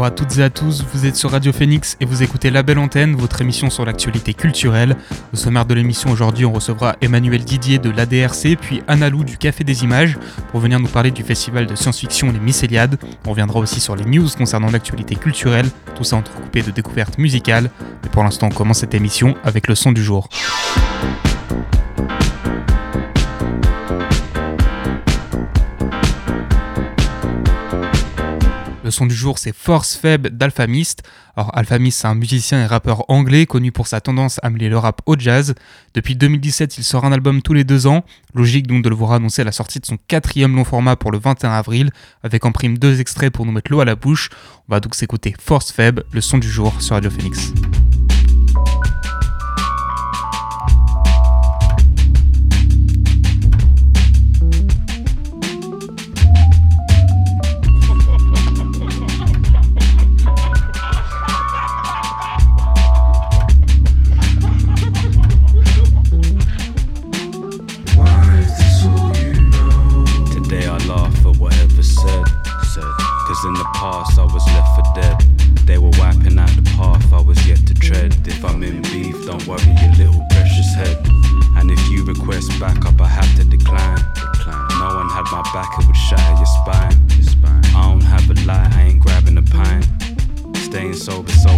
Bonjour à toutes et à tous, vous êtes sur Radio Phoenix et vous écoutez La Belle Antenne, votre émission sur l'actualité culturelle. Au sommaire de l'émission aujourd'hui, on recevra Emmanuel Didier de l'ADRC, puis Anna Lou du Café des Images pour venir nous parler du festival de science-fiction Les Mycéliades. On reviendra aussi sur les news concernant l'actualité culturelle, tout ça entrecoupé de découvertes musicales. Mais pour l'instant, on commence cette émission avec le son du jour. Le son du jour, c'est Force Feb d'Alphamist. Alors, Alphamist, c'est un musicien et rappeur anglais connu pour sa tendance à mêler le rap au jazz. Depuis 2017, il sort un album tous les deux ans. Logique donc de le voir annoncer la sortie de son quatrième long format pour le 21 avril, avec en prime deux extraits pour nous mettre l'eau à la bouche. On va donc s'écouter Force Feb, le son du jour sur Radio Phoenix. If I'm in beef, don't worry your little precious head. And if you request backup, I have to decline. No one had my back, it would shatter your spine. Your spine. I don't have a light, I ain't grabbing a pint. Staying sober, so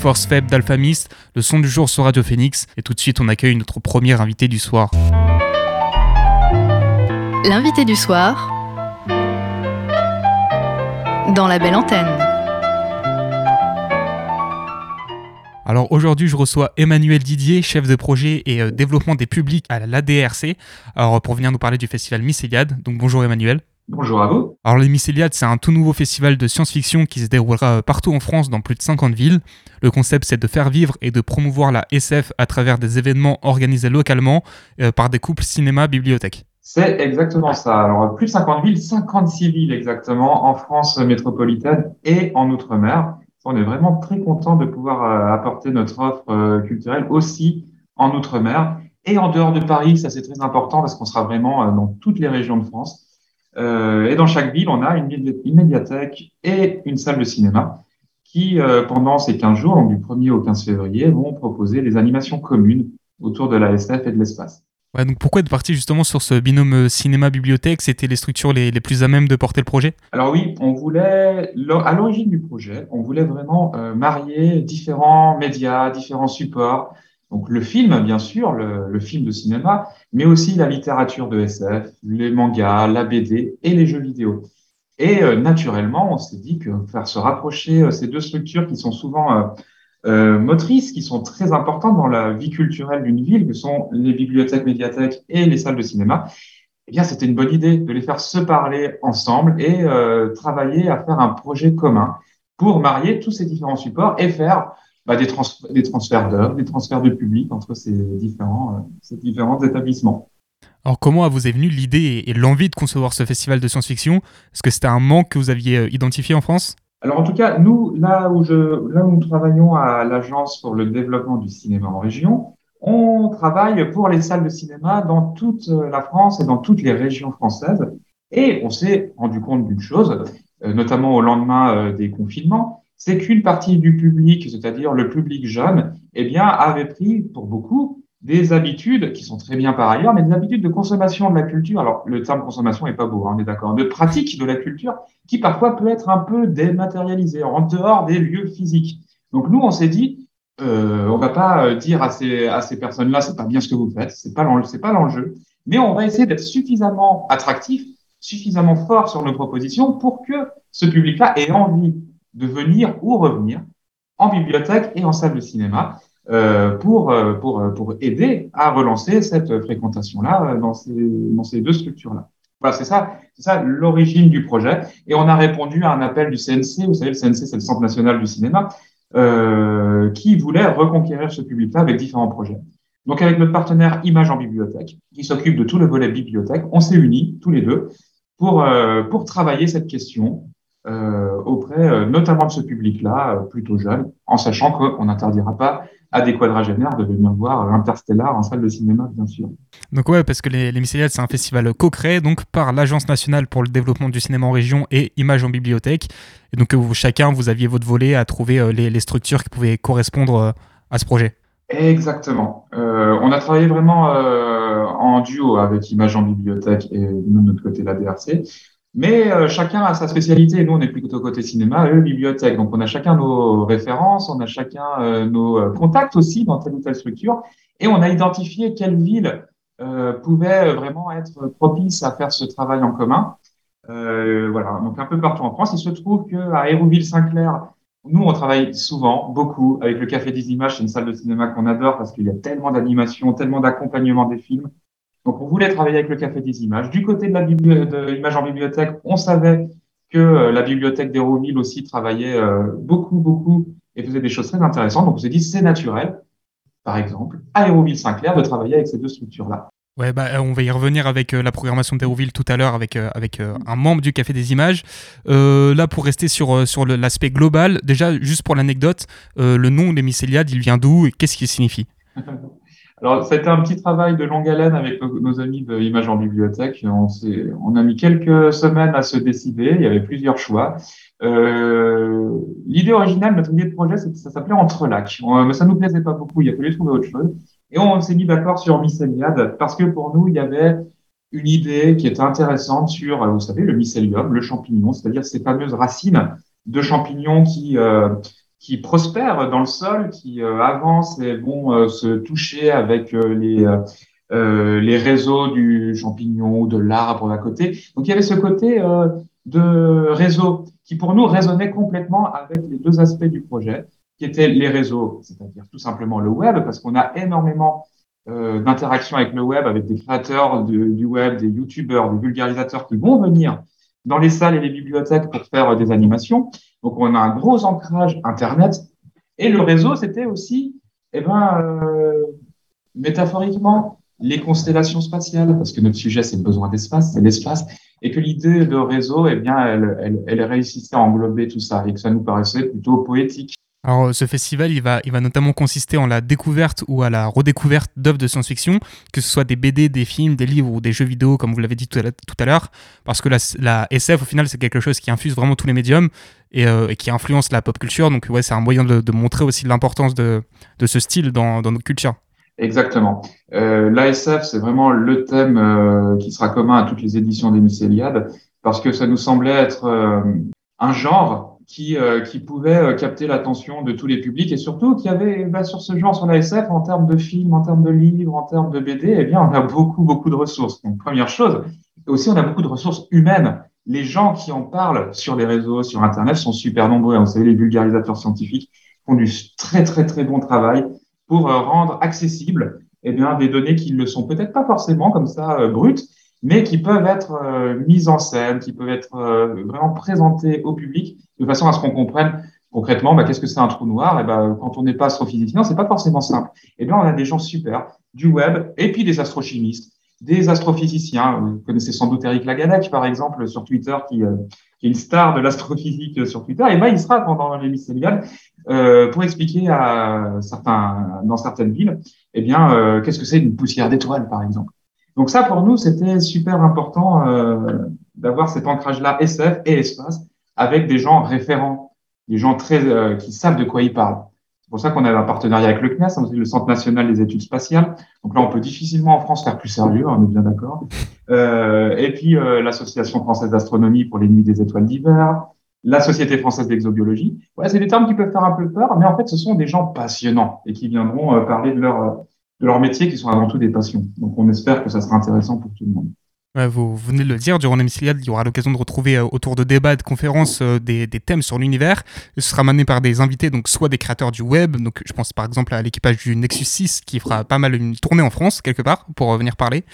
Force Feb d'Alphamist, le son du jour sur Radio Phoenix, et tout de suite on accueille notre premier invité du soir. L'invité du soir dans La Belle Antenne. Alors aujourd'hui, je reçois Emmanuel Didier, chef de projet et euh, développement des publics à l'ADRC, alors pour venir nous parler du festival Mycéliade. Donc bonjour Emmanuel. Bonjour à vous. Alors les Mycéliades, c'est un tout nouveau festival de science-fiction qui se déroulera euh, partout en France dans plus de 50 villes. Le concept, c'est de faire vivre et de promouvoir la SF à travers des événements organisés localement euh, par des couples cinéma-bibliothèque. C'est exactement ça. Alors, plus de 50 villes, 56 villes exactement, en France métropolitaine et en Outre-mer. On est vraiment très content de pouvoir euh, apporter notre offre culturelle aussi en Outre-mer. Et en dehors de Paris, ça c'est très important parce qu'on sera vraiment dans toutes les régions de France. Et dans chaque ville, on a une, une médiathèque et une salle de cinéma qui, pendant ces 15 jours, donc du 1er au 15 février, vont proposer des animations communes autour de la SF et de l'espace. Ouais, donc pourquoi être parti justement sur ce binôme euh, cinéma-bibliothèque C'était les structures les, les, plus à même de porter le projet? Alors oui, on voulait, à l'origine du projet, on voulait vraiment euh, marier différents médias, différents supports. Donc le film, bien sûr, le, film de cinéma, mais aussi la littérature de SF, les mangas, la BD et les jeux vidéo. Et euh, naturellement, on s'est dit que faire se rapprocher ces deux structures qui sont souvent euh, motrices qui sont très importantes dans la vie culturelle d'une ville, que sont les bibliothèques, médiathèques et les salles de cinéma, eh bien, c'était une bonne idée de les faire se parler ensemble et euh, travailler à faire un projet commun pour marier tous ces différents supports et faire bah, des, trans des transferts d'œuvres, des transferts de public entre ces différents, euh, ces différents établissements. Alors comment vous est venue l'idée et l'envie de concevoir ce festival de science-fiction? Est-ce que c'était un manque que vous aviez euh, identifié en France? Alors en tout cas, nous, là où, je, là où nous travaillons à l'Agence pour le développement du cinéma en région, on travaille pour les salles de cinéma dans toute la France et dans toutes les régions françaises. Et on s'est rendu compte d'une chose, euh, notamment au lendemain euh, des confinements, c'est qu'une partie du public, c'est-à-dire le public jeune, eh bien, avait pris pour beaucoup des habitudes qui sont très bien par ailleurs, mais des habitudes de consommation de la culture. Alors, le terme consommation est pas beau, hein, on est d'accord. De pratique de la culture qui parfois peut être un peu dématérialisée, en dehors des lieux physiques. Donc, nous, on s'est dit, euh, on va pas euh, dire à ces, à ces personnes-là, c'est pas bien ce que vous faites, c'est pas l'enjeu, mais on va essayer d'être suffisamment attractif, suffisamment fort sur nos propositions pour que ce public-là ait envie de venir ou revenir en bibliothèque et en salle de cinéma euh, pour, euh, pour, euh, pour aider à relancer cette fréquentation-là dans ces, dans ces deux structures-là. Voilà, c'est ça, c'est ça l'origine du projet. Et on a répondu à un appel du CNC. Vous savez, le CNC, c'est le Centre national du cinéma, euh, qui voulait reconquérir ce public-là avec différents projets. Donc, avec notre partenaire Image en bibliothèque, qui s'occupe de tout le volet bibliothèque, on s'est unis tous les deux pour euh, pour travailler cette question auprès, notamment de ce public-là, plutôt jeune, en sachant qu'on n'interdira pas à des quadragénaires de venir voir Interstellar en salle de cinéma, bien sûr. Donc ouais, parce que les, les c'est un festival co-créé donc par l'Agence nationale pour le développement du cinéma en région et Images en bibliothèque. Et donc vous, chacun, vous aviez votre volet à trouver euh, les, les, structures qui pouvaient correspondre euh, à ce projet. Exactement. Euh, on a travaillé vraiment euh, en duo avec Images en bibliothèque et nous de notre côté la DRC. Mais euh, chacun a sa spécialité. Nous, on est plutôt côté cinéma, eux, bibliothèque. Donc, on a chacun nos références, on a chacun euh, nos euh, contacts aussi dans telle ou telle structure. Et on a identifié quelle ville pouvait vraiment être propice à faire ce travail en commun. voilà, donc un peu partout en France. Il se trouve qu'à Hérouville-Saint-Clair, nous, on travaille souvent, beaucoup, avec le Café des Images. C'est une salle de cinéma qu'on adore parce qu'il y a tellement d'animation, tellement d'accompagnement des films. Donc, on voulait travailler avec le Café des Images. Du côté de la de en bibliothèque, on savait que euh, la bibliothèque d'Hérouville aussi travaillait euh, beaucoup, beaucoup et faisait des choses très intéressantes. Donc, on s'est dit, c'est naturel, par exemple, à Hérouville-Saint-Clair, de travailler avec ces deux structures-là. Ouais, bah, on va y revenir avec euh, la programmation d'Hérouville tout à l'heure avec, avec un membre du Café des Images. là, pour rester sur, sur l'aspect global, déjà, juste pour l'anecdote, le nom des mycéliades, il vient d'où? Et qu'est-ce qu'il signifie? Alors, ça a été un petit travail de longue haleine avec nos, amis de Images en bibliothèque. On, on a mis quelques semaines à se décider. Il y avait plusieurs choix. Euh, l'idée originale, notre idée de projet, ça s'appelait Entrelac. Mais ça nous plaisait pas beaucoup. Il a fallu trouver autre chose. Et on s'est mis d'accord sur mycéliade parce que pour nous, il y avait une idée qui était intéressante sur, vous savez, le mycélium, le champignon, c'est-à-dire ces fameuses racines de champignons qui euh, qui prospèrent dans le sol, qui euh, avancent et vont euh, se toucher avec euh, les, les réseaux du champignon ou de l'arbre à côté. Donc il y avait ce côté de réseau qui pour nous résonnait complètement avec les deux aspects du projet, qui étaient les réseaux, c'est-à-dire tout simplement le web, parce qu'on a énormément euh, d'interactions avec le web, avec des créateurs du web, des youtubeurs, des vulgarisateurs qui vont venir dans les salles et les bibliothèques pour faire des animations. Donc, on a un gros ancrage Internet. Et le réseau, c'était aussi, eh ben, euh, métaphoriquement, les constellations spatiales, parce que notre sujet, c'est le besoin d'espace, c'est l'espace, et que l'idée de réseau, eh bien, elle, elle, elle réussissait à englober tout ça, et que ça nous paraissait plutôt poétique. Alors, euh, ce festival, il va, notamment consister en la découverte ou à la redécouverte d'œuvres de science-fiction, que ce soit des BD, des films, des livres ou des jeux vidéo, comme vous l'avez dit tout à l'heure, parce que la, SF, au final, c'est quelque chose qui infuse vraiment tous les médiums et, euh, qui influence la pop culture. Donc, ouais, c'est un moyen de, montrer aussi l'importance de, ce style dans, notre culture. Exactement. Euh, L'ASF, c'est vraiment le thème euh, qui sera commun à toutes les éditions des parce que ça nous semblait être un genre qui, euh, qui pouvait euh, capter l'attention de tous les publics et surtout qu'il y avait bah, sur ce genre sur la SF en termes de films, en termes de livres, en termes de BD, eh bien on a beaucoup beaucoup de ressources. Donc première chose, aussi on a beaucoup de ressources humaines. Les gens qui en parlent sur les réseaux, sur Internet sont super nombreux. Vous savez, les vulgarisateurs scientifiques font du très très très bon travail pour euh, rendre accessibles eh bien des données qui ne le sont peut-être pas forcément comme ça brutes, mais qui peuvent être euh, mises en scène, qui peuvent être euh, vraiment présentées au public de façon à ce qu'on comprenne concrètement bah, qu'est-ce que c'est un trou noir. Et ben quand on n'est pas astrophysicien, c'est pas forcément simple. Et bien, on a des gens super du web et puis des astrochimistes, des astrophysiciens. Vous connaissez sans doute Eric Lagadec, par exemple, sur Twitter, qui, euh, est une star de l'astrophysique sur Twitter. Et ben, il sera pendant l'émission euh, pour expliquer à certains, dans certaines villes, eh bien, euh, qu'est-ce que c'est une poussière d'étoiles, par exemple. Donc ça, pour nous, c'était super important euh, d'avoir cet ancrage-là SF et espace avec des gens référents, des gens très euh, qui savent de quoi ils parlent. C'est pour ça qu'on a un partenariat avec le CNES, le Centre national des études spatiales. Donc là, on peut difficilement en France faire plus sérieux, on est bien d'accord. Euh, et puis euh, l'Association française d'astronomie pour les nuits des étoiles d'hiver, la Société française d'exobiologie. Ouais, c'est des termes qui peuvent faire un peu peur, mais en fait, ce sont des gens passionnants et qui viendront euh, parler de leur de leur métier qui sont avant tout des passions. Donc on espère que ça sera intéressant pour tout le monde. vous, venez de le dire, durant l'hémisphériade, il y aura l'occasion de retrouver euh, autour de débats de conférences euh, des, thèmes sur l'univers. Ce sera mené par des invités, donc soit des créateurs du web, donc je pense par exemple à l'équipage du Nexus 6 qui fera pas mal une tournée en France quelque part pour venir parler.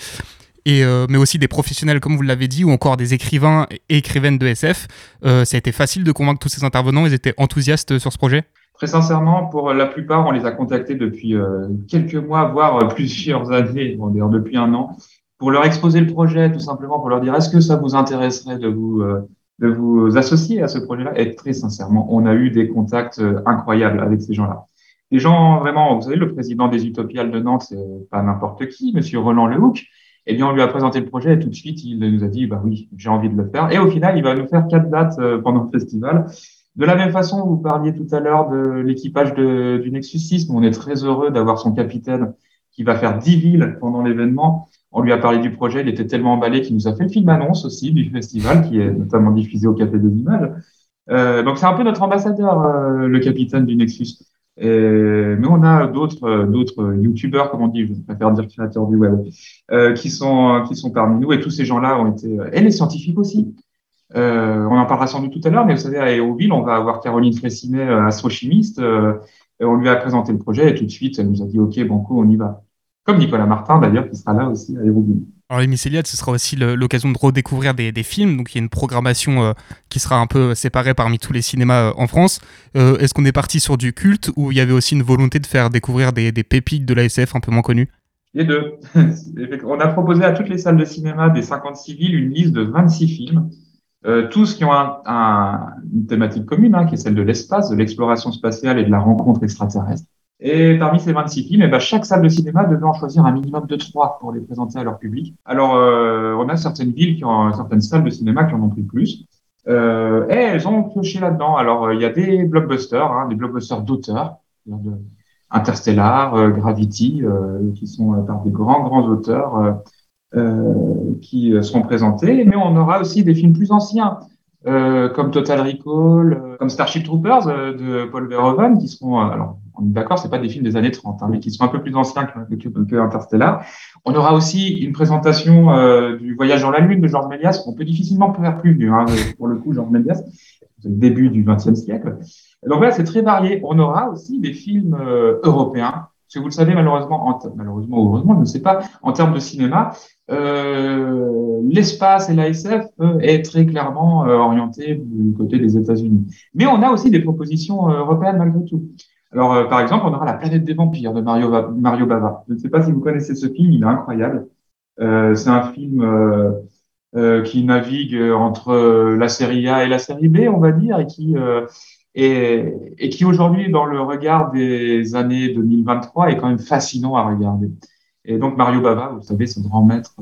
Et, euh, mais aussi des professionnels, comme vous l'avez dit, ou encore des écrivains et écrivaines de SF. ça a été facile de convaincre tous ces intervenants, ils étaient enthousiastes sur ce projet? Très sincèrement, pour la plupart, on les a contactés depuis euh, quelques mois, voire euh, plusieurs années, d'ailleurs depuis un an, pour leur exposer le projet, tout simplement pour leur dire est-ce que ça vous intéresserait de vous euh, de vous associer à ce projet-là? Et très sincèrement, on a eu des contacts incroyables avec ces gens-là. Des gens vraiment, vous savez, le président des Utopiales de Nantes, c'est pas n'importe qui, Monsieur Roland Lehoucq. Eh bien, on lui a présenté le projet et tout de suite, il nous a dit, bah oui, j'ai envie de le faire. Et au final, il va nous faire quatre dates pendant le festival. De la même façon, vous parliez tout à l'heure de l'équipage du Nexus 6. On est très heureux d'avoir son capitaine qui va faire 10 villes pendant l'événement. On lui a parlé du projet, il était tellement emballé qu'il nous a fait le film annonce aussi du festival, qui est notamment diffusé au Café des Images. Euh, donc c'est un peu notre ambassadeur, euh, le capitaine du Nexus. Et, mais on a d'autres d'autres youtubeurs, comme on dit, je préfère dire créateurs du web, euh, qui sont qui sont parmi nous. Et tous ces gens-là ont été et les scientifiques aussi. Euh, on en parlera sans doute tout à l'heure, mais vous savez, à Aéroville, on va avoir Caroline Fressinet, euh, astrochimiste. Euh, on lui a présenté le projet et tout de suite, elle nous a dit OK, banco, on y va. Comme Nicolas Martin, d'ailleurs, qui sera là aussi à Aéroville. Alors les Mycéliades, ce sera aussi l'occasion de redécouvrir des, films, donc il y a une programmation qui sera un peu séparée parmi tous les cinémas en France. Est-ce qu'on est parti sur du culte ou il y avait aussi une volonté de faire découvrir des, des pépites de l'ASF un peu moins connues? Les deux. On a proposé à toutes les salles de cinéma des 56 villes une liste de 26 films euh, tous qui ont un, une thématique commune, hein, qui est celle de l'espace, de l'exploration spatiale et de la rencontre extraterrestre. Et parmi ces 26 films, eh ben, chaque salle de cinéma devait en choisir un minimum de trois pour les présenter à leur public. Alors, euh, on a certaines villes qui ont certaines salles de cinéma qui en ont pris plus. Euh, et elles ont pioché là-dedans. Alors, il y a des blockbusters, hein, des blockbusters d'auteurs, Interstellar, Gravity, qui sont par des grands, grands auteurs. Euh, qui euh, seront présentés, mais on aura aussi des films plus anciens, euh, comme Total Recall, comme Starship Troopers de Paul Verhoeven, qui seront, alors on est d'accord, c'est pas des films des années 30, hein, mais qui sont un peu plus anciens que, que, que Interstellar. On aura aussi une présentation du Voyage dans la Lune de Georges Méliès, qu'on peut difficilement faire plus vieux, hein, pour le coup, Georges Méliès, début du XXe siècle. Donc voilà, c'est très varié. On aura aussi des films européens, que vous le savez, malheureusement, malheureusement ou heureusement, je ne sais pas, en termes de cinéma, euh, l'espace et l'ASF est très clairement euh, orienté du côté des États-Unis. Mais on a aussi des propositions euh, européennes malgré tout. Alors, euh, par exemple, on aura La planète des vampires de Mario, Mario Bava. Je ne sais pas si vous connaissez ce film, il est incroyable. c'est un film qui navigue entre la série A et la série B, on va dire, et qui et, et qui aujourd'hui, dans le regard des années 2023, est quand même fascinant à regarder. Et donc Mario Bava, vous savez, le grand maître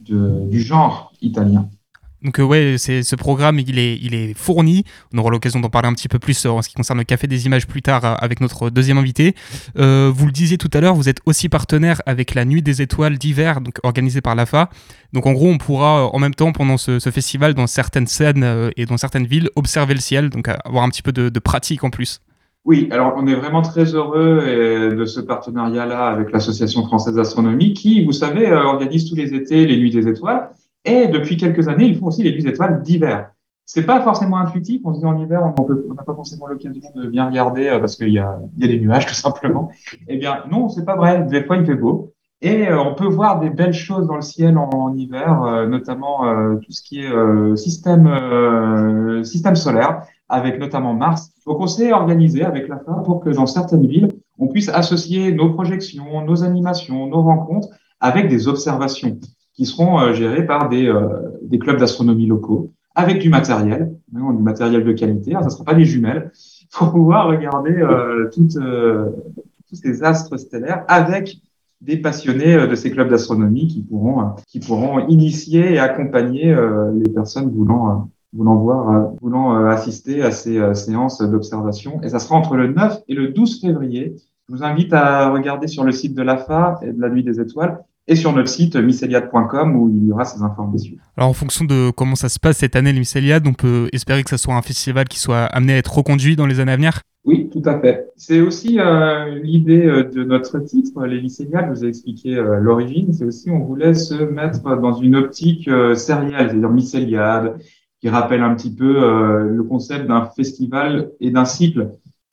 de, du genre italien. Donc euh, ouais, c'est ce programme, il est, il est fourni. On aura l'occasion d'en parler un petit peu plus euh, en ce qui concerne le Café des Images plus tard euh, avec notre deuxième invité. Vous le disiez tout à l'heure, vous êtes aussi partenaire avec la Nuit des Étoiles d'hiver, donc organisée par l'AFA. Donc en gros, on pourra en même temps pendant ce, festival, dans certaines scènes et dans certaines villes, observer le ciel, donc avoir un petit peu de, de pratique en plus. Oui, alors on est vraiment très heureux de ce partenariat-là avec l'Association française d'astronomie qui, vous savez, organise tous les étés les Nuits des Étoiles. Et depuis quelques années, ils font aussi les Nuits des Étoiles d'hiver. C'est pas forcément intuitif. On se dit en hiver, on n'a pas forcément l'occasion de bien regarder euh, parce qu'il y a, y a des nuages tout simplement. Eh bien, non, c'est pas vrai. Des fois, il fait beau. Et euh, on peut voir des belles choses dans le ciel en, hiver, euh, notamment tout ce qui est système, système solaire, avec notamment Mars. Donc, on s'est organisé avec la FA pour que dans certaines villes, on puisse associer nos projections, nos animations, nos rencontres avec des observations qui seront euh, gérées par des, euh, des clubs d'astronomie locaux avec du matériel, hein, du matériel de qualité. Alors, ça ne sera pas des jumelles pour pouvoir regarder euh, toutes, euh, tous ces astres stellaires avec des passionnés euh, de ces clubs d'astronomie qui pourront, qui pourront initier et accompagner les personnes voulant, voulant voir, voulant assister à ces séances d'observation. Et ça sera entre le 9 et le 12 février. Je vous invite à regarder sur le site de l'AFA et de la Nuit des Étoiles et sur notre site myceliade.com où il y aura ces informations. Alors en fonction de comment ça se passe cette année, l'Hémiscéliade, on peut espérer que ça soit un festival qui soit amené à être reconduit dans les années à venir? Oui, tout à fait. C'est aussi euh, l'idée euh, de notre titre, les lycéniales, je vous ai expliqué euh, l'origine, c'est aussi on voulait se mettre dans une optique euh, sérielle, c'est-à-dire mycéliade, qui rappelle un petit peu euh, le concept d'un festival et d'un cycle,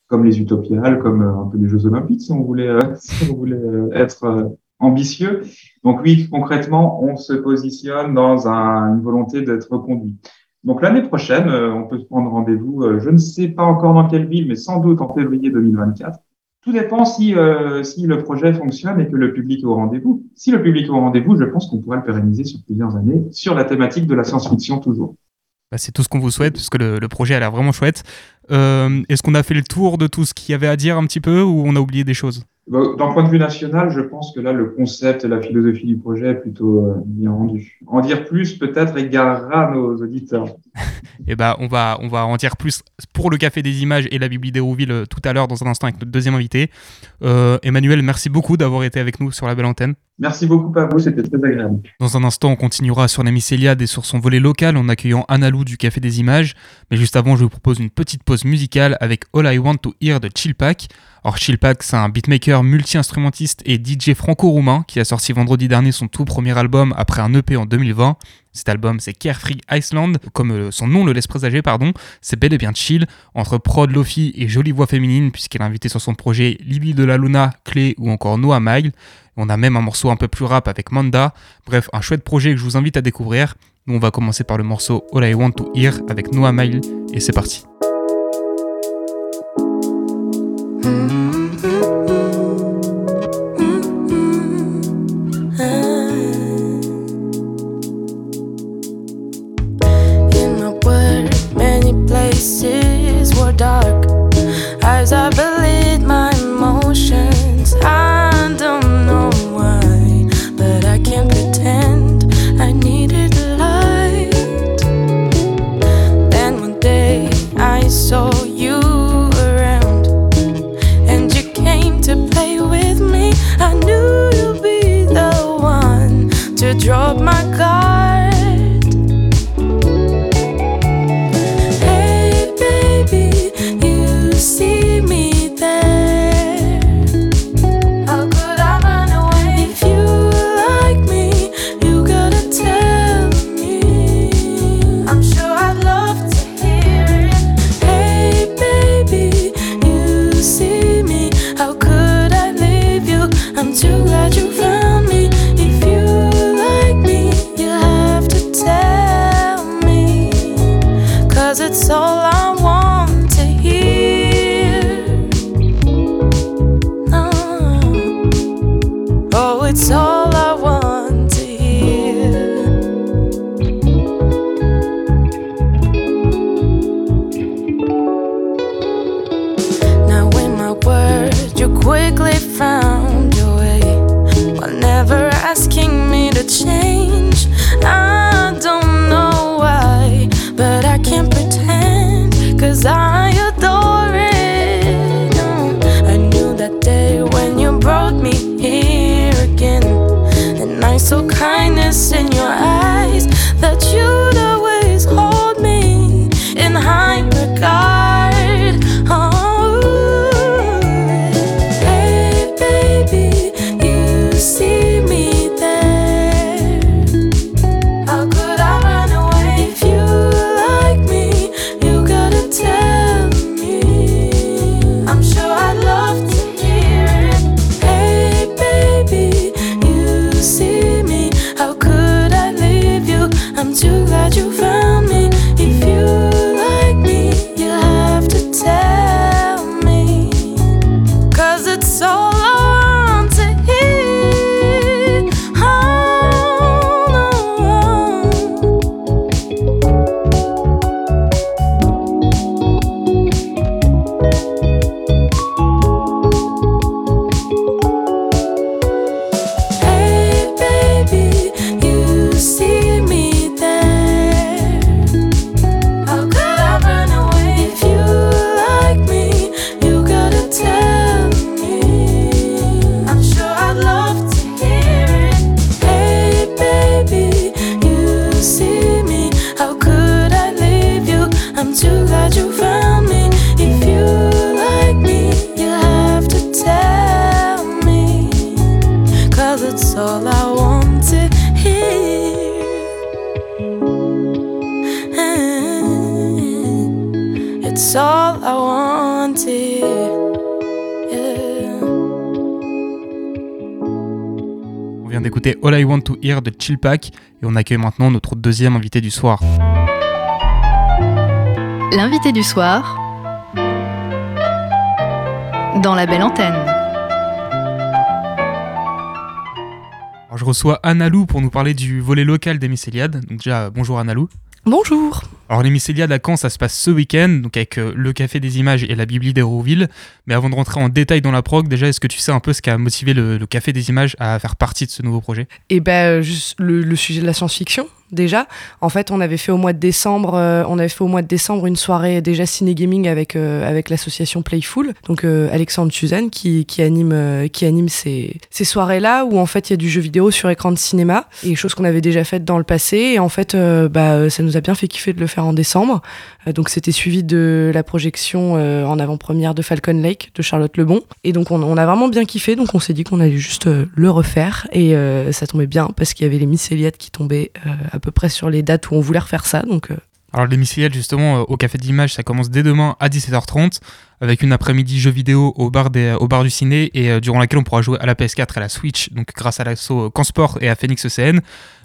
comme les utopiales, comme euh, un peu les Jeux Olympiques, si on voulait, euh, si on voulait euh, être euh, ambitieux. Donc oui, concrètement, on se positionne dans un- une volonté d'être conduit. Donc l'année prochaine, euh, on peut se prendre rendez-vous, euh, je ne sais pas encore dans quelle ville, mais sans doute en février 2024. Tout dépend si, euh, si le projet fonctionne et que le public est au rendez-vous. Si le public est au rendez-vous, je pense qu'on pourra le pérenniser sur plusieurs années, sur la thématique de la science-fiction toujours. Bah, c'est tout ce qu'on vous souhaite, parce que le, projet a l'air vraiment chouette. Est-ce qu'on a fait le tour de tout ce qu'il y avait à dire un petit peu, ou on a oublié des choses? D'un point de vue national, je pense que là, le concept et la philosophie du projet est plutôt euh, bien rendu. En dire plus, peut-être, égarera nos auditeurs. Et bah, on va, on va en dire plus pour le Café des Images et la Bibliothèque d'Hérouville euh, tout à l'heure, dans un instant, avec notre deuxième invité. Euh, Emmanuel, merci beaucoup d'avoir été avec nous sur la belle antenne. Merci beaucoup à vous, c'était très agréable. Dans un instant, on continuera sur la Mycéliade et sur son volet local en accueillant Analou du Café des Images. Mais juste avant, je vous propose une petite pause musicale avec All I Want to Hear de Chillpack. Alors Chillpack, c'est un beatmaker multi-instrumentiste et DJ franco-roumain qui a sorti vendredi dernier son tout premier album après un EP en 2020. Cet album, c'est Carefree Iceland, comme euh, son nom le laisse présager, pardon. C'est bel et bien chill, entre prod, lofi et jolie voix féminine, puisqu'elle a invité sur son projet Libby de la Luna, Clé ou encore Noah Mile. On a même un morceau un peu plus rap avec Manda. Bref, un chouette projet que je vous invite à découvrir. Nous, on va commencer par le morceau All I Want to Hear avec Noah Mile, et c'est parti. Hear de Chillpack et on accueille maintenant notre deuxième invité du soir. L'invité du soir dans la belle antenne. Alors, je reçois Annalou pour nous parler du volet local des Mycéliades. Donc déjà, bonjour Annalou. Bonjour. Alors les Mycéliades à ça se passe ce week-end, donc avec euh, le Café des Images et la Bibli d'Hérouville. Mais avant de rentrer en détail dans la prog, déjà, est-ce que tu sais un peu ce qui a motivé le, Café des Images à faire partie de ce nouveau projet? Et ben juste le, le sujet de la science-fiction déjà. En fait, on avait fait au mois de décembre, euh, on avait fait au mois de décembre une soirée déjà ciné gaming avec euh, avec l'association Playful, donc euh, Alexandre Suzanne qui, anime qui anime ces ces soirées là où en fait il y a du jeu vidéo sur écran de cinéma et chose qu'on avait déjà faite dans le passé et en fait bah ça nous a bien fait kiffer de le faire en décembre. Donc c'était suivi de la projection en avant-première de Falcon Lake de Charlotte Lebon et donc on, a vraiment bien kiffé donc on s'est dit qu'on allait juste le refaire et ça tombait bien parce qu'il y avait les mycéliades qui tombaient euh, à peu près sur les dates où on voulait refaire ça donc euh, Alors les Mycéliades, justement, euh, au Café d'Images, ça commence dès demain à 17h30, avec une après-midi jeux vidéo au bar, du ciné, et euh, durant laquelle on pourra jouer à la PS4 et à la Switch, donc grâce à l'assaut Cansport et à Phoenix ECN,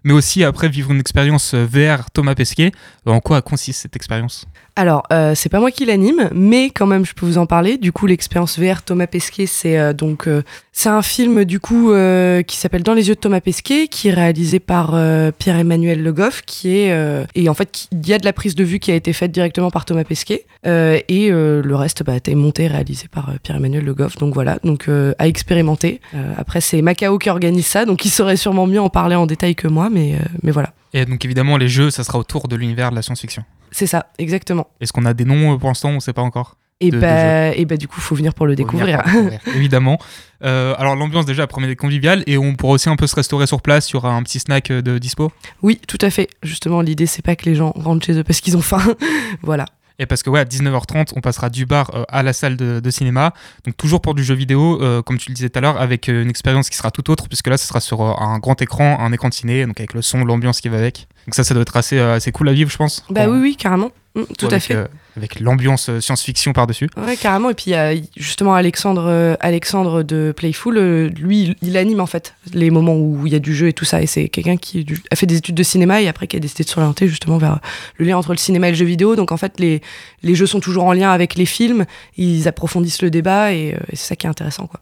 mais aussi après vivre une expérience euh, VR Thomas Pesquet. Euh, En quoi consiste cette expérience? Alors, euh, c'est pas moi qui l'anime, mais quand même, je peux vous en parler. Du coup, l'expérience VR Thomas Pesquet, c'est euh, donc euh, c'est un film du coup euh, qui s'appelle Dans les yeux de Thomas Pesquet, qui est réalisé par euh, Pierre-Emmanuel Le Goff, qui est euh, et en fait, il y a de la prise de vue qui a été faite directement par Thomas Pesquet, euh, et euh, le reste bah, monté, réalisé par euh, Pierre-Emmanuel Le Goff. Donc voilà, donc euh, à expérimenter. Euh, après, c'est Macao qui organise ça, donc il saurait sûrement mieux en parler en détail que moi, mais euh, mais voilà, Et donc évidemment, les jeux, ça sera autour de l'univers de la science-fiction. c'est ça, exactement. Est-ce qu'on a des noms pour l'instant On ne sait pas encore. Et de- de bah, et bah du coup, faut venir pour le Faut venir découvrir. pour le découvrir, évidemment. Euh, alors l'ambiance déjà promet d'être conviviale et on pourra aussi un peu se restaurer sur place. Il y aura un petit snack de dispo? Oui, tout à fait. Justement, l'idée, c'est pas que les gens rentrent chez eux parce qu'ils ont faim. voilà. Et parce que ouais, à 19h30, on passera du bar euh, à la salle de, de cinéma. Donc toujours pour du jeu vidéo, euh, comme tu le disais tout à l'heure, avec euh, une expérience qui sera tout autre, puisque là, ce sera sur euh, un grand écran, un écran de ciné, donc avec le son, l'ambiance qui va avec. Donc ça, ça doit être assez, assez cool à vivre, je pense. Bah oui, oui, carrément. Mm, tout à fait. Avec l'ambiance euh, science-fiction par-dessus. Ouais, carrément. Et puis, il y a justement Alexandre, euh, Alexandre de Playful. euh, lui, il- il anime en fait les moments où il y a du jeu et tout ça. Et c'est quelqu'un qui du- a fait des études de cinéma et après qui a décidé de s'orienter justement vers le lien entre le cinéma et le jeu vidéo. Donc en fait, les, les jeux sont toujours en lien avec les films. Ils approfondissent le débat et, euh, et c'est ça qui est intéressant, quoi.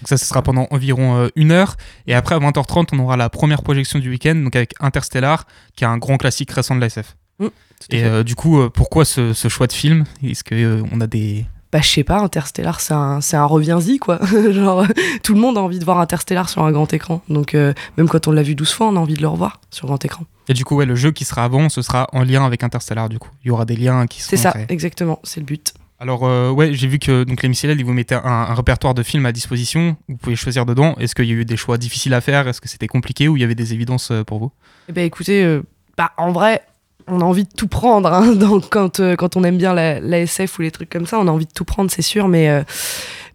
Donc ça, ce sera pendant environ euh, une heure. Et après, à 20h30, on aura la première projection du week-end, donc avec Interstellar, qui est un grand classique récent de la SF. À Et euh, du coup, euh, pourquoi ce, ce choix de film? Est-ce qu'on a des bah je sais pas, Interstellar c'est un, un reviens-y quoi. Genre tout le monde a envie de voir Interstellar sur un grand écran. Donc euh, même quand on l'a vu 12 fois, on a envie de le revoir sur grand écran. Et du coup, ouais, le jeu qui sera avant, ce sera en lien avec Interstellar, du coup. Il y aura des liens qui seront C'est ça, créés. exactement, c'est le but. Alors, euh, ouais, j'ai vu que donc, les Michelel, ils vous mettaient un, un répertoire de films à disposition. Vous pouvez choisir dedans. Est-ce qu'il y a eu des choix difficiles à faire? Est-ce que c'était compliqué ou il y avait des évidences euh, pour vous? Eh ben écoutez, euh, bah en vrai, on a envie de tout prendre. Hein, donc quand, euh, quand on aime bien la, la SF ou les trucs comme ça, on a envie de tout prendre, c'est sûr. Mais, euh,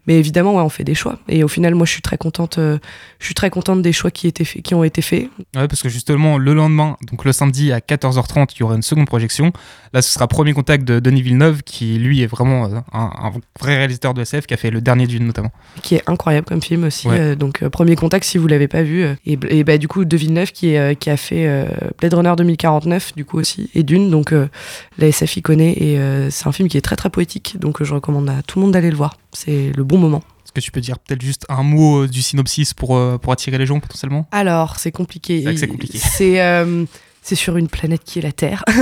mais évidemment, ouais, on fait des choix. Et au final, moi, je suis très contente. euh, je suis très contente des choix qui, étaient faits- qui ont été faits. Ouais, parce que justement, le lendemain, donc le samedi à 14h30, il y aura une seconde projection. Là, ce sera Premier Contact de Denis Villeneuve, qui lui est vraiment euh, un, un vrai réalisateur de SF, qui a fait le dernier Dune notamment. qui est incroyable comme film aussi. Ouais. euh, donc, premier contact si vous l'avez pas vu. et, et bah, du coup, De Villeneuve qui, est, qui a fait Blade Runner 2049, du coup aussi, et Dune. Donc, la SF, il connaît. Et c'est un film qui est très très poétique. Donc, je recommande à tout le monde d'aller le voir. C'est le bon moment. Est-ce que tu peux dire peut-être juste un mot euh, du synopsis pour, euh, pour attirer les gens potentiellement? Alors, c'est compliqué. C'est c'est compliqué. C'est euh, c'est sur une planète qui est la Terre.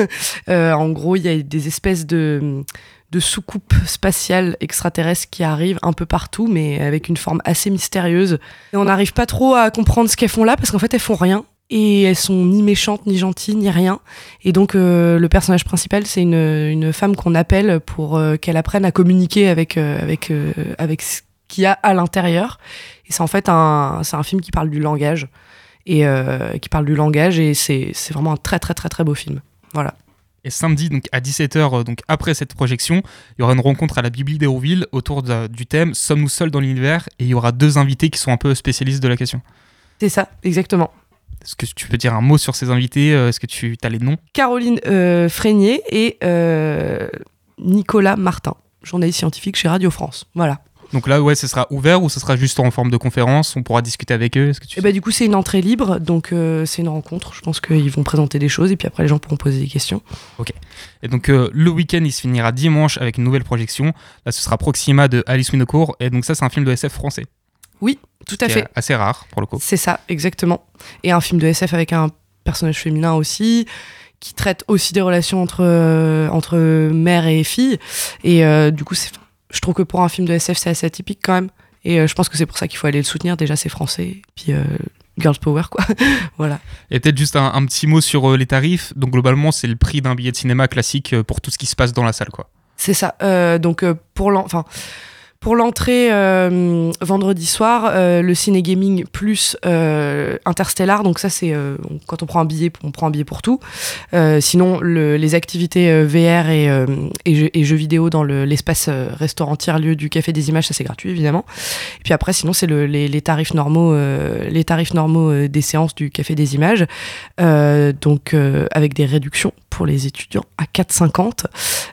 Euh, en gros, il y a des espèces de, de soucoupes spatiales extraterrestres qui arrivent un peu partout, mais avec une forme assez mystérieuse. Et on n'arrive pas trop à comprendre ce qu'elles font là, parce qu'en fait, elles font rien. Et elles sont ni méchantes, ni gentilles, ni rien. Et donc, euh, le personnage principal, c'est une, une femme qu'on appelle pour euh, qu'elle apprenne à communiquer avec, euh, avec, avec ce qu'il y a à l'intérieur. Et c'est en fait un, c'est un film qui parle du langage et qui parle du langage et c'est c'est vraiment un très très très très beau film. Voilà. Et samedi, donc à 17h, donc après cette projection, il y aura une rencontre à la Bibli d'Hérouville autour de- du thème Sommes-nous seuls dans l'univers? Et il y aura deux invités qui sont un peu spécialistes de la question. C'est ça, exactement. Est-ce que tu peux dire un mot sur ces invités Euh, Est-ce que tu as les noms? Caroline euh, Frénier et euh, Nicolas Martin, journaliste scientifique chez Radio France. Voilà. Donc là, ouais, ce sera ouvert ou ce sera juste en forme de conférence? On pourra discuter avec eux Est-ce que tu Et bah du coup c'est une entrée libre, donc euh, c'est une rencontre. Je pense qu'ils vont présenter des choses et puis après les gens pourront poser des questions. Et donc euh, le week-end, il se finira dimanche avec une nouvelle projection. Là, ce sera Proxima de Alice Winocourt. Et donc ça, c'est un film de SF français. Tout à fait. assez rare pour le coup. C'est ça, exactement. Et un film de SF avec un personnage féminin aussi, qui traite aussi des relations entre, euh, entre mère et fille. Et euh, du coup, c'est- je trouve que pour un film de SF, c'est assez atypique quand même. Et euh, je pense que c'est pour ça qu'il faut aller le soutenir. Déjà, c'est français. Puis Girls Power, quoi. voilà. Et peut-être juste un, un petit mot sur les tarifs. Donc globalement, c'est le prix d'un billet de cinéma classique pour tout ce qui se passe dans la salle, quoi. C'est ça. Donc pour l'en- enfin, pour l'entrée euh, vendredi soir, euh, le ciné gaming plus euh, Interstellar. Donc ça c'est euh, quand on prend un billet, on prend un billet pour tout. Euh, sinon le- les activités euh, VR et, jeux, et jeux vidéo dans le- l'espace euh, restaurant tiers lieu du Café des Images, ça c'est gratuit évidemment. Et puis après sinon c'est le- les, les tarifs normaux, les tarifs normaux des séances du Café des Images. Donc avec des réductions pour les étudiants à 4,50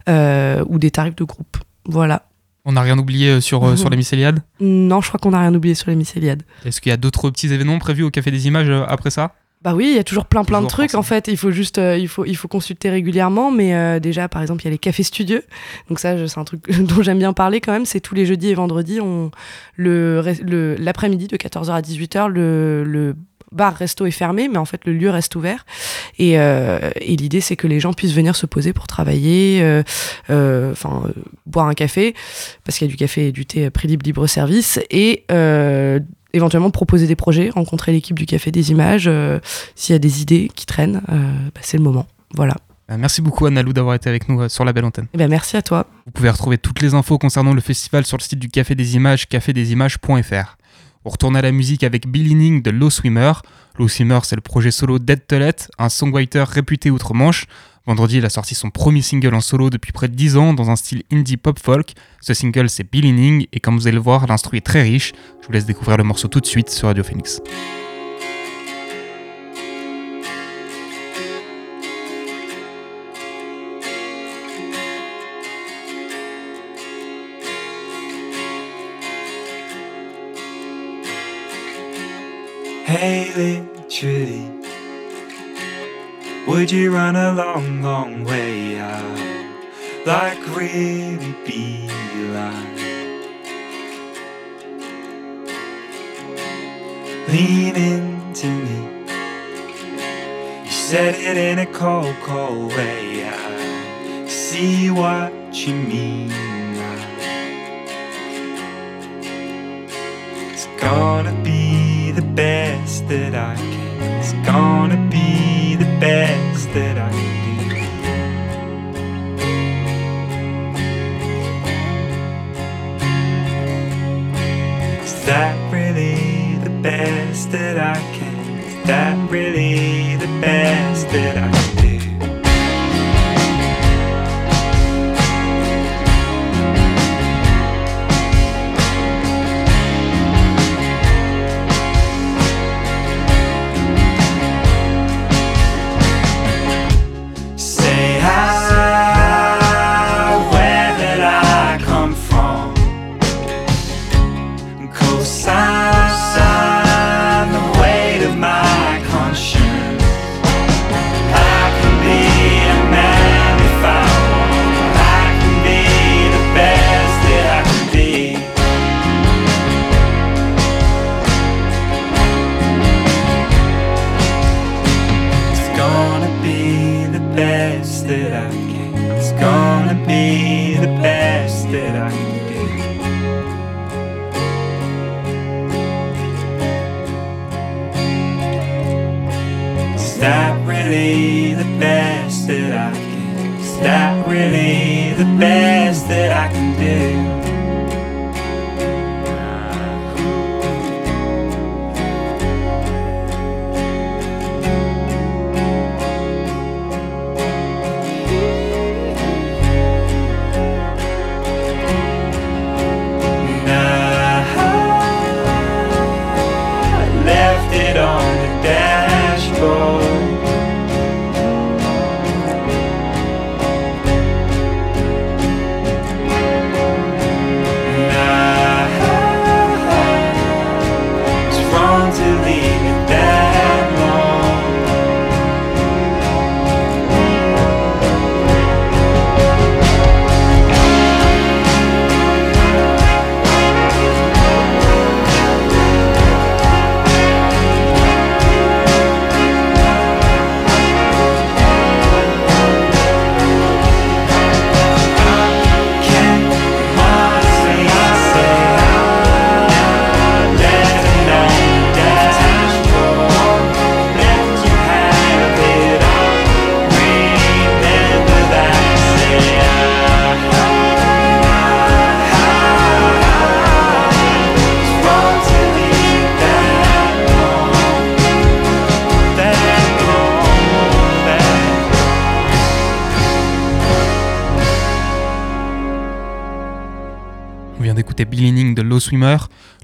euh, ou des tarifs de groupe. Voilà. On n'a rien oublié euh, sur, euh, sur les mycéliades Non, je crois qu'on n'a rien oublié sur les mycéliades. Est-ce qu'il y a d'autres petits événements prévus au Café des Images euh, après ça? Bah oui, il y a toujours plein plein de trucs en fait. Il faut juste, euh, il faut, il faut consulter régulièrement. Mais euh, déjà, par exemple, il y a les cafés studieux. Donc ça, c'est un truc dont j'aime bien parler quand même. C'est tous les jeudis et vendredis, on le l'après-midi de 14h à 18h, le, le bar resto est fermé, mais en fait le lieu reste ouvert. Et, euh, et l'idée c'est que les gens puissent venir se poser pour travailler, euh, euh, enfin boire un café, parce qu'il y a du café et du thé prix libre libre service, et éventuellement proposer des projets, rencontrer l'équipe du Café des Images, euh, s'il y a des idées qui traînent, euh, bah, c'est le moment. Voilà. Merci beaucoup Annalou d'avoir été avec nous sur la belle antenne. Et ben merci à toi. Vous pouvez retrouver toutes les infos concernant le festival sur le site du Café des Images, cafédesimages.fr. On retourne à la musique avec Bill Inning de Low Swimmer. Low Swimmer, c'est le projet solo d'Ed Tollett, un songwriter réputé outre-Manche. Vendredi, il a sorti son premier single en solo depuis près de 10 ans dans un style indie pop folk. Ce single, c'est Bill Inning, et comme vous allez le voir, l'instru est très riche. Je vous laisse découvrir le morceau tout de suite sur Radio Phoenix. Haley, Trudy, would you run a long, long way out like really, be like, Lean into me. You said it in a cold, cold way. I see what you mean. It's gonna be the best that I can. It's gonna be the best that I can do. Is that really the best that I can? Is that really the best that I can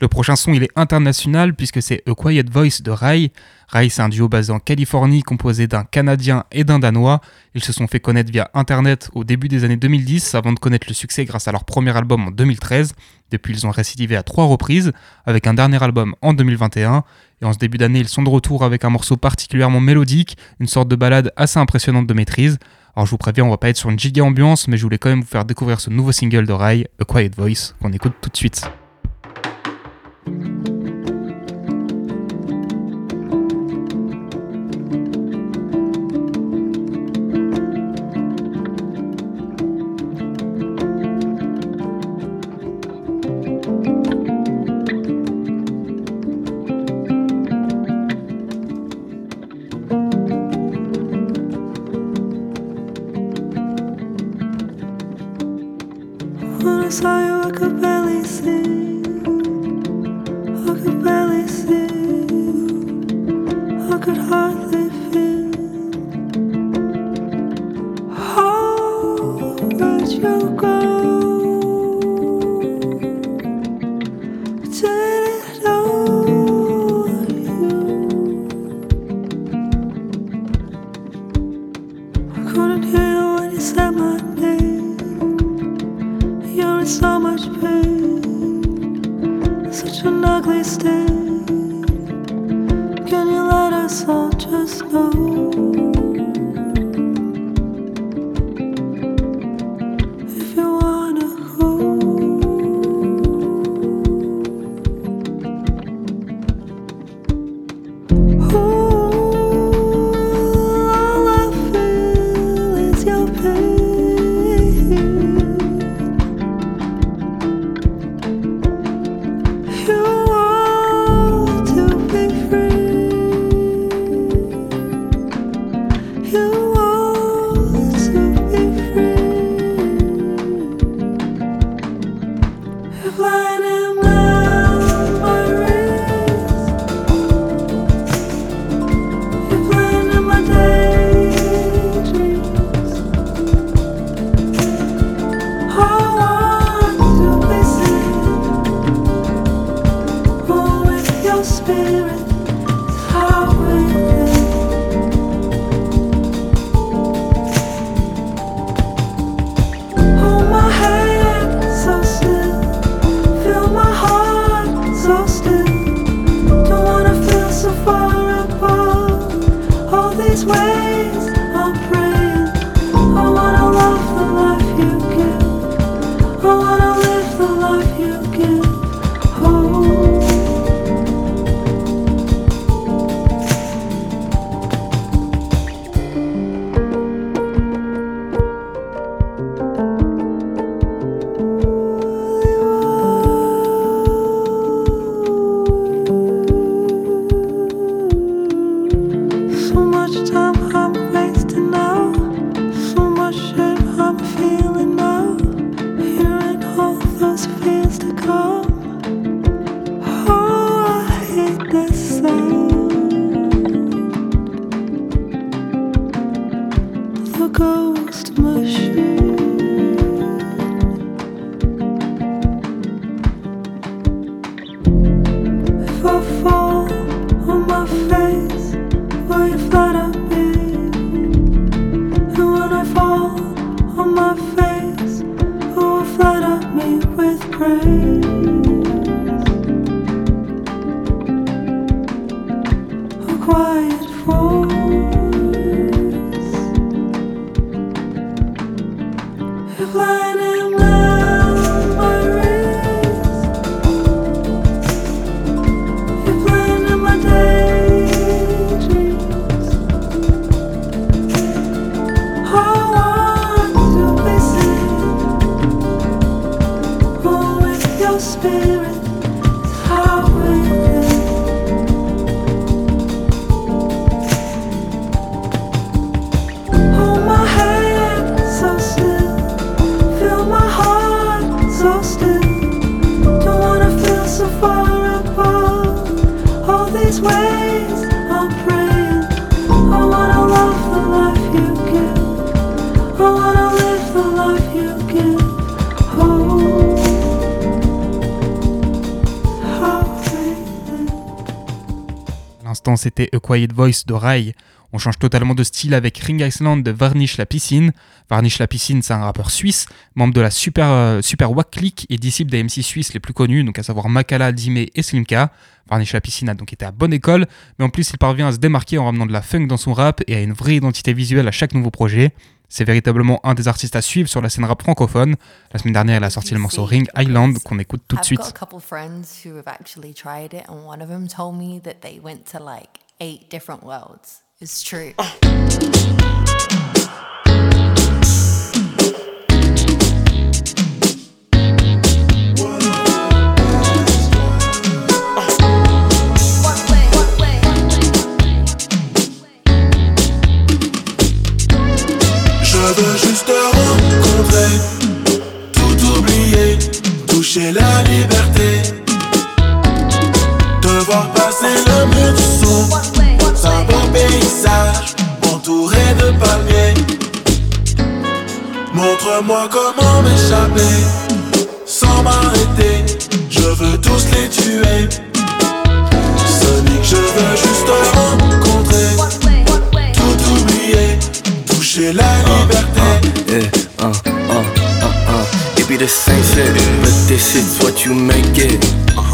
Le prochain son, il est international puisque c'est A Quiet Voice de Rai. Rai, c'est un duo basé en Californie composé d'un Canadien et d'un Danois. Ils se sont fait connaître via Internet au début des années 2010 avant de connaître le succès grâce à leur premier album en 2013. Depuis, ils ont récidivé à trois reprises avec un dernier album en 2021. Et en ce début d'année, ils sont de retour avec un morceau particulièrement mélodique, une sorte de balade assez impressionnante de maîtrise. Alors je vous préviens, on va pas être sur une giga ambiance, mais je voulais quand même vous faire découvrir ce nouveau single de Rai, A Quiet Voice, qu'on écoute tout de suite. I saw you, world. C'était A Quiet Voice de Rai. On change totalement de style avec Ring Island de Varnish la Piscine. Varnish la Piscine, c'est un rappeur suisse, membre de la Super, euh, super Wack Click et disciple des MC suisses les plus connus, donc à savoir Makala, Dime et Slimka. Varnish la Piscine a donc été à bonne école, mais en plus il parvient à se démarquer en ramenant de la funk dans son rap et à une vraie identité visuelle à chaque nouveau projet. C'est véritablement un des artistes à suivre sur la scène rap francophone. La semaine dernière, il a sorti le morceau Ring Island qu'on écoute tout de suite. Veux juste te rencontrer, tout oublier, toucher la liberté. Te voir passer le mur du son, un beau paysage, entouré de palmiers. Montre-moi comment m'échapper, sans m'arrêter. Je veux tous les tuer. Sonic, je veux juste te rencontrer, toucher la liberté. Yeah, uh, uh, uh, uh. It be the same shit, but this shit's what you make it.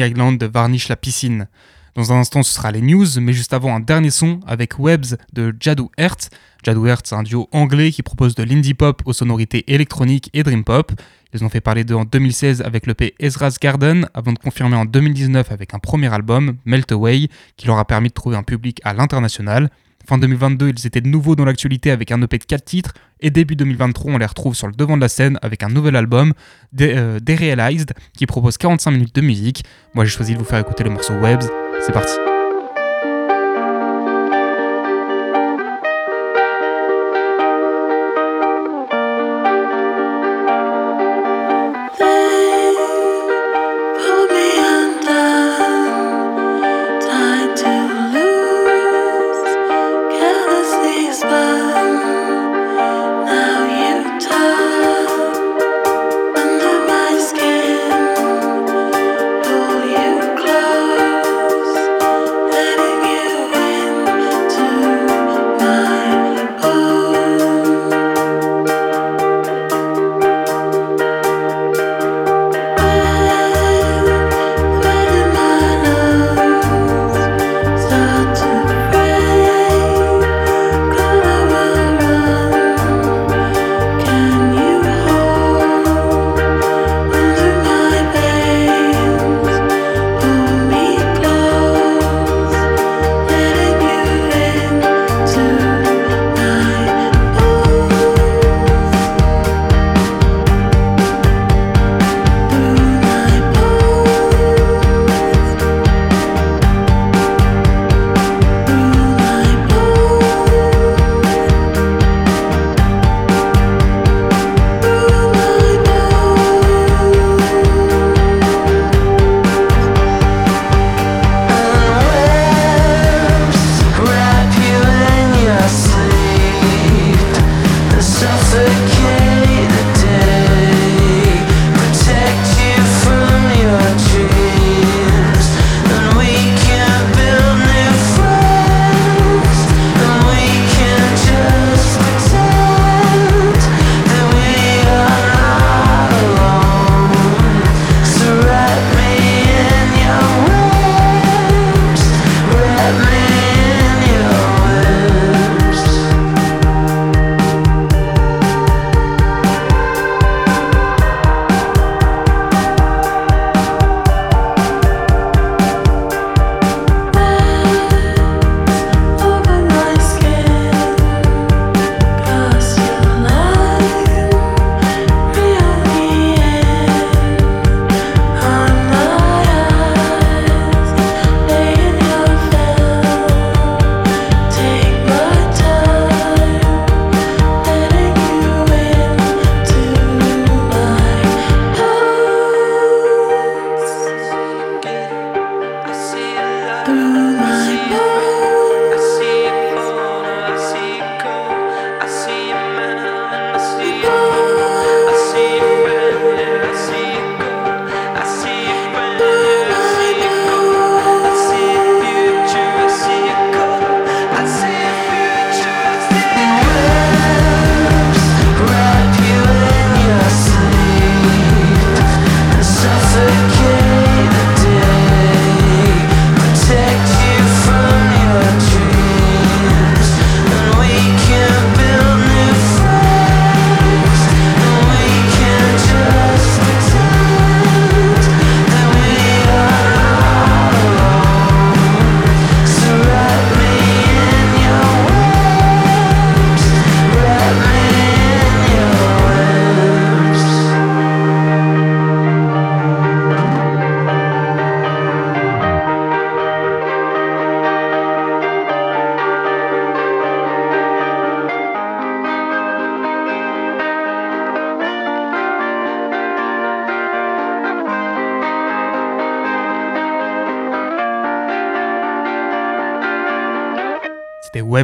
Island de Varnish la piscine. Dans un instant, ce sera les news, mais juste avant, un dernier son avec Webs de Jadou Hertz. Jadou Hertz, un duo anglais qui propose de l'indie pop aux sonorités électroniques et dream pop. Ils ont fait parler d'eux en 2016 avec le P Ezra's Garden, avant de confirmer en 2019 avec un premier album, Melt Away, qui leur a permis de trouver un public à l'international. Fin 2022, ils étaient de nouveau dans l'actualité avec un EP de 4 titres, et début 2023, on les retrouve sur le devant de la scène avec un nouvel album, euh, Derealized, qui propose 45 minutes de musique. Moi j'ai choisi de vous faire écouter le morceau Webs, c'est parti.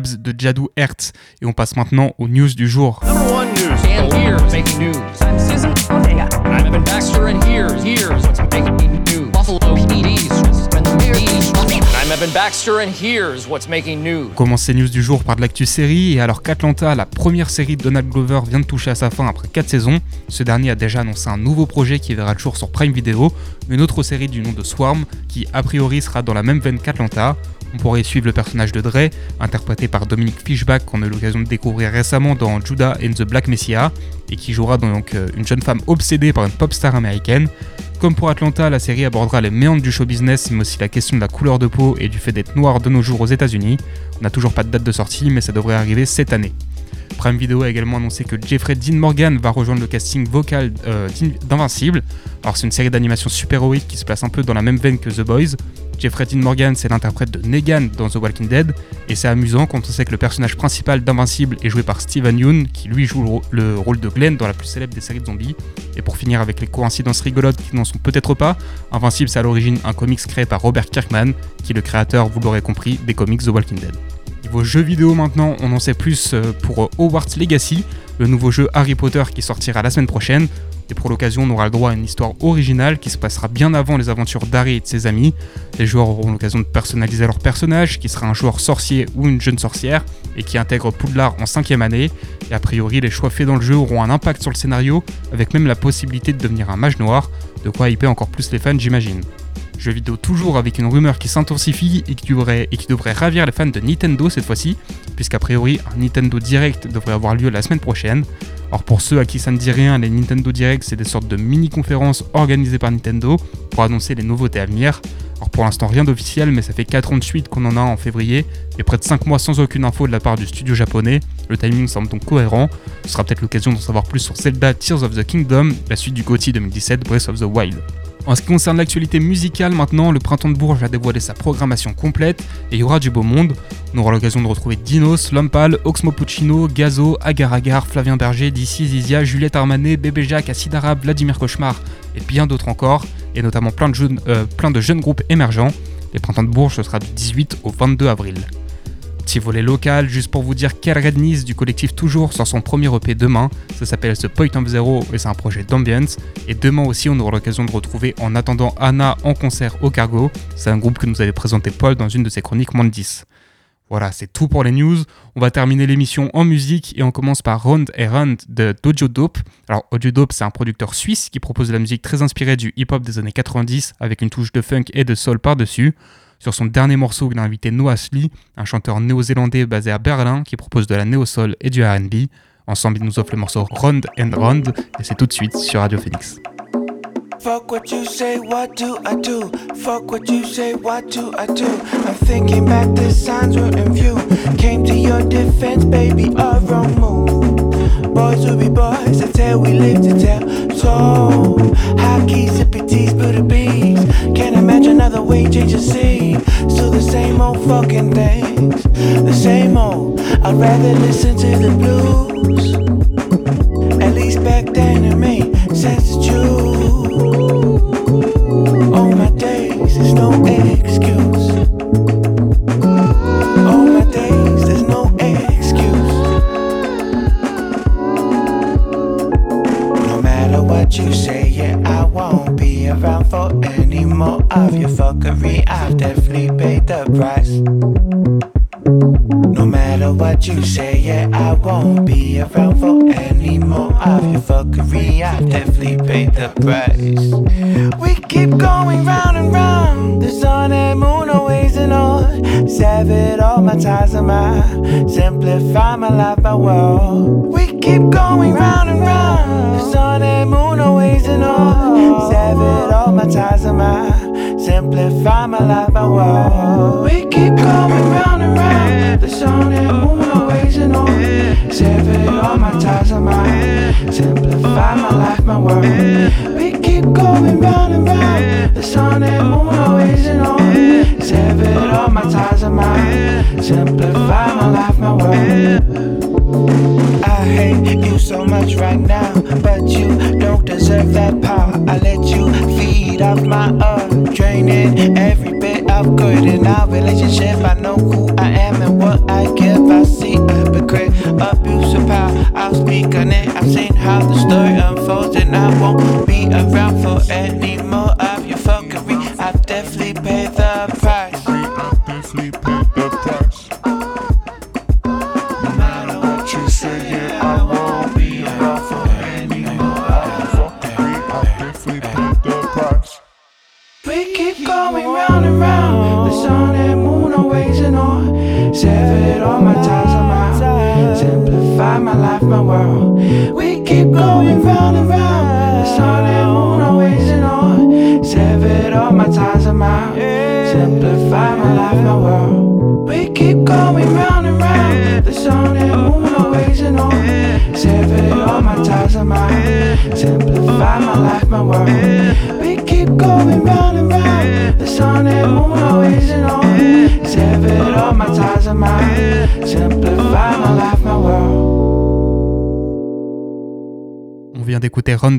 Webs de Jadou Hertz. Et on passe maintenant aux news du jour. News du jour par de l'actu série, et alors qu'Atlanta, la première série de Donald Glover, vient de toucher à sa fin après 4 saisons, ce dernier a déjà annoncé un nouveau projet qui verra le jour sur Prime Video, une autre série du nom de Swarm, qui a priori sera dans la même veine qu'Atlanta. On pourrait suivre le personnage de Dre, interprété par Dominic Fishback, qu'on a eu l'occasion de découvrir récemment dans Judah and the Black Messiah, et qui jouera donc euh, une jeune femme obsédée par une pop star américaine. Comme pour Atlanta, la série abordera les méandres du show business, mais aussi la question de la couleur de peau et du fait d'être noir de nos jours aux États-Unis. On n'a toujours pas de date de sortie, mais ça devrait arriver cette année. Prime Video a également annoncé que Jeffrey Dean Morgan va rejoindre le casting vocal euh, d'Invincible. Alors c'est une série d'animation super-héroïque qui se place un peu dans la même veine que The Boys. Jeffrey Dean Morgan, c'est l'interprète de Negan dans The Walking Dead, et c'est amusant quand on sait que le personnage principal d'Invincible est joué par Steven Yeun, qui lui joue le rôle de Glenn dans la plus célèbre des séries de zombies. Et pour finir avec les coïncidences rigolotes qui n'en sont peut-être pas, Invincible c'est à l'origine un comics créé par Robert Kirkman, qui est le créateur, vous l'aurez compris, des comics The Walking Dead. Niveau jeux vidéo maintenant, on en sait plus euh, pour Hogwarts Legacy, le nouveau jeu Harry Potter qui sortira la semaine prochaine. Et pour l'occasion, on aura le droit à une histoire originale qui se passera bien avant les aventures d'Harry et de ses amis. Les joueurs auront l'occasion de personnaliser leur personnage, qui sera un joueur sorcier ou une jeune sorcière, et qui intègre Poudlard en cinquième année. Et a priori, les choix faits dans le jeu auront un impact sur le scénario, avec même la possibilité de devenir un mage noir, de quoi hyper encore plus les fans j'imagine. Jeux vidéo toujours avec une rumeur qui s'intensifie et, qui devrait- et qui devrait ravir les fans de Nintendo cette fois-ci, puisqu'a priori un Nintendo Direct devrait avoir lieu la semaine prochaine. Alors pour ceux à qui ça ne dit rien, les Nintendo Direct c'est des sortes de mini-conférences organisées par Nintendo pour annoncer les nouveautés à venir. Alors pour l'instant rien d'officiel mais ça fait 4 ans de suite qu'on en a en février et près de 5 mois sans aucune info de la part du studio japonais. Le timing semble donc cohérent. Ce sera peut-être l'occasion d'en savoir plus sur Zelda Tears of the Kingdom, la suite du GOTY 2017 Breath of the Wild. En ce qui concerne l'actualité musicale maintenant, le Printemps de Bourges a dévoilé sa programmation complète et il y aura du beau monde. On aura l'occasion de retrouver Dinos, Lompal, Oxmo Puccino, Gazo, Agar Agar, Flavien Berger, Dissy, Zizia, Juliette Armanet, Bébé Jacques, Acid Arabe, Vladimir Cauchemar et bien d'autres encore, et notamment plein de, jeunes, euh, plein de jeunes groupes émergents. Les Printemps de Bourges, ce sera du 18 au 22 avril. Petit volet local, juste pour vous dire qu'El Rednis du collectif Toujours sort son premier EP demain. Ça s'appelle The Point of Zero et c'est un projet d'ambiance. Et demain aussi, on aura l'occasion de retrouver En attendant Anna en concert au Cargo. C'est un groupe que nous avait présenté Paul dans une de ses chroniques 10. Voilà, c'est tout pour les news. On va terminer l'émission en musique et on commence par Round et Round de Dojo Dope. Alors, Audio Dope, c'est un producteur suisse qui propose de la musique très inspirée du hip-hop des années 90 avec une touche de funk et de soul par-dessus. Sur son dernier morceau, il a invité Noah Lee, un chanteur néo-zélandais basé à Berlin qui propose de la néo-soul et du RB. Ensemble, il nous offre le morceau Round and Round et c'est tout de suite sur Radio Phoenix. Boys will be boys until we live to tell. So, hockey, sippy teas, Buddha bees. Can't imagine another way, change the scene. Still the same old fucking things. The same old. I'd rather listen to the blues. At least back then it made sense you say, yeah, I won't be around for any more of your fuckery. I've definitely paid the price. No matter what you say, yeah, I won't be around for any more of your fuckery. I've definitely paid the price. We keep going round and round. The sun and moon always and on. Severed all my ties and my simplify my life, my world. We keep going round and round. The sun and moon always and on. Severed all my ties and my simplify my life, my world. We keep going round and round. The sun and moon always and on. Severed all my ties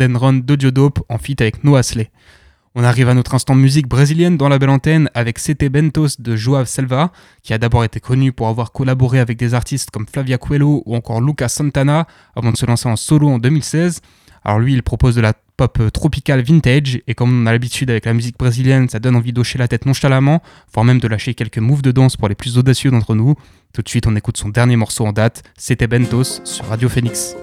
and Run en feat avec No Asley. On arrive à notre instant musique brésilienne dans la belle antenne avec Sete Bentos de Joao Selva, qui a d'abord été connu pour avoir collaboré avec des artistes comme Flavia Coelho ou encore Lucas Santana avant de se lancer en solo en 2016. Alors lui, il propose de la pop tropicale vintage, et comme on a l'habitude avec la musique brésilienne, ça donne envie d'hocher la tête nonchalamment, voire même de lâcher quelques moves de danse pour les plus audacieux d'entre nous. Tout de suite, on écoute son dernier morceau en date, Sete Bentos sur Radio Phoenix.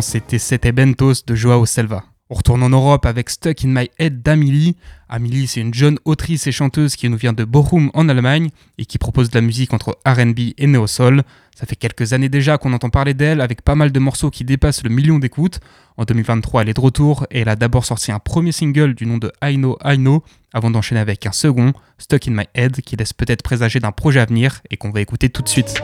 C'était Sete Bentos de Joao Selva. On retourne en Europe avec Stuck in My Head d'Amelie. Amelie, c'est une jeune autrice et chanteuse qui nous vient de Bochum en Allemagne et qui propose de la musique entre RB et néo-soul. Ça fait quelques années déjà qu'on entend parler d'elle avec pas mal de morceaux qui dépassent le million d'écoutes. En 2023, elle est de retour et elle a d'abord sorti un premier single du nom de I Know I Know avant d'enchaîner avec un second, Stuck in My Head, qui laisse peut-être présager d'un projet à venir et qu'on va écouter tout de suite.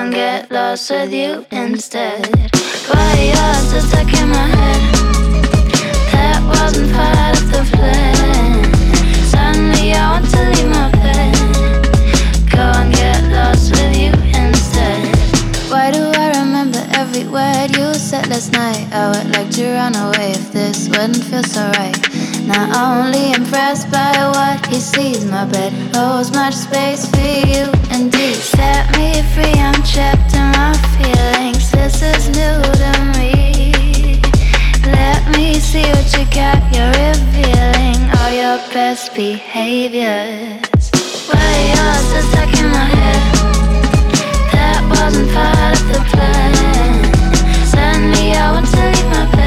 And get lost with you instead. Why you're so stuck in my head? That wasn't part of the plan. Suddenly I want to leave my bed. Go and get lost with you instead. Why do I remember every word you said last night? I would like to run away if this wouldn't feel so right. Not only impressed by what he sees, my bed holds much space for you. And Indeed, set me free. I'm trapped in my feelings. This is new to me. Let me see what you got. You're revealing all your best behaviors. Why you're so stuck in my head? That wasn't part of the plan. Suddenly I want to leave my bed.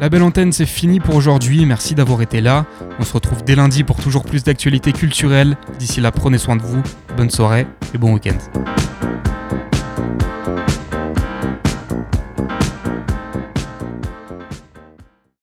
La belle antenne, c'est fini pour aujourd'hui. Merci d'avoir été là. On se retrouve dès lundi pour toujours plus d'actualités culturelles. D'ici là, prenez soin de vous. Bonne soirée et bon week-end.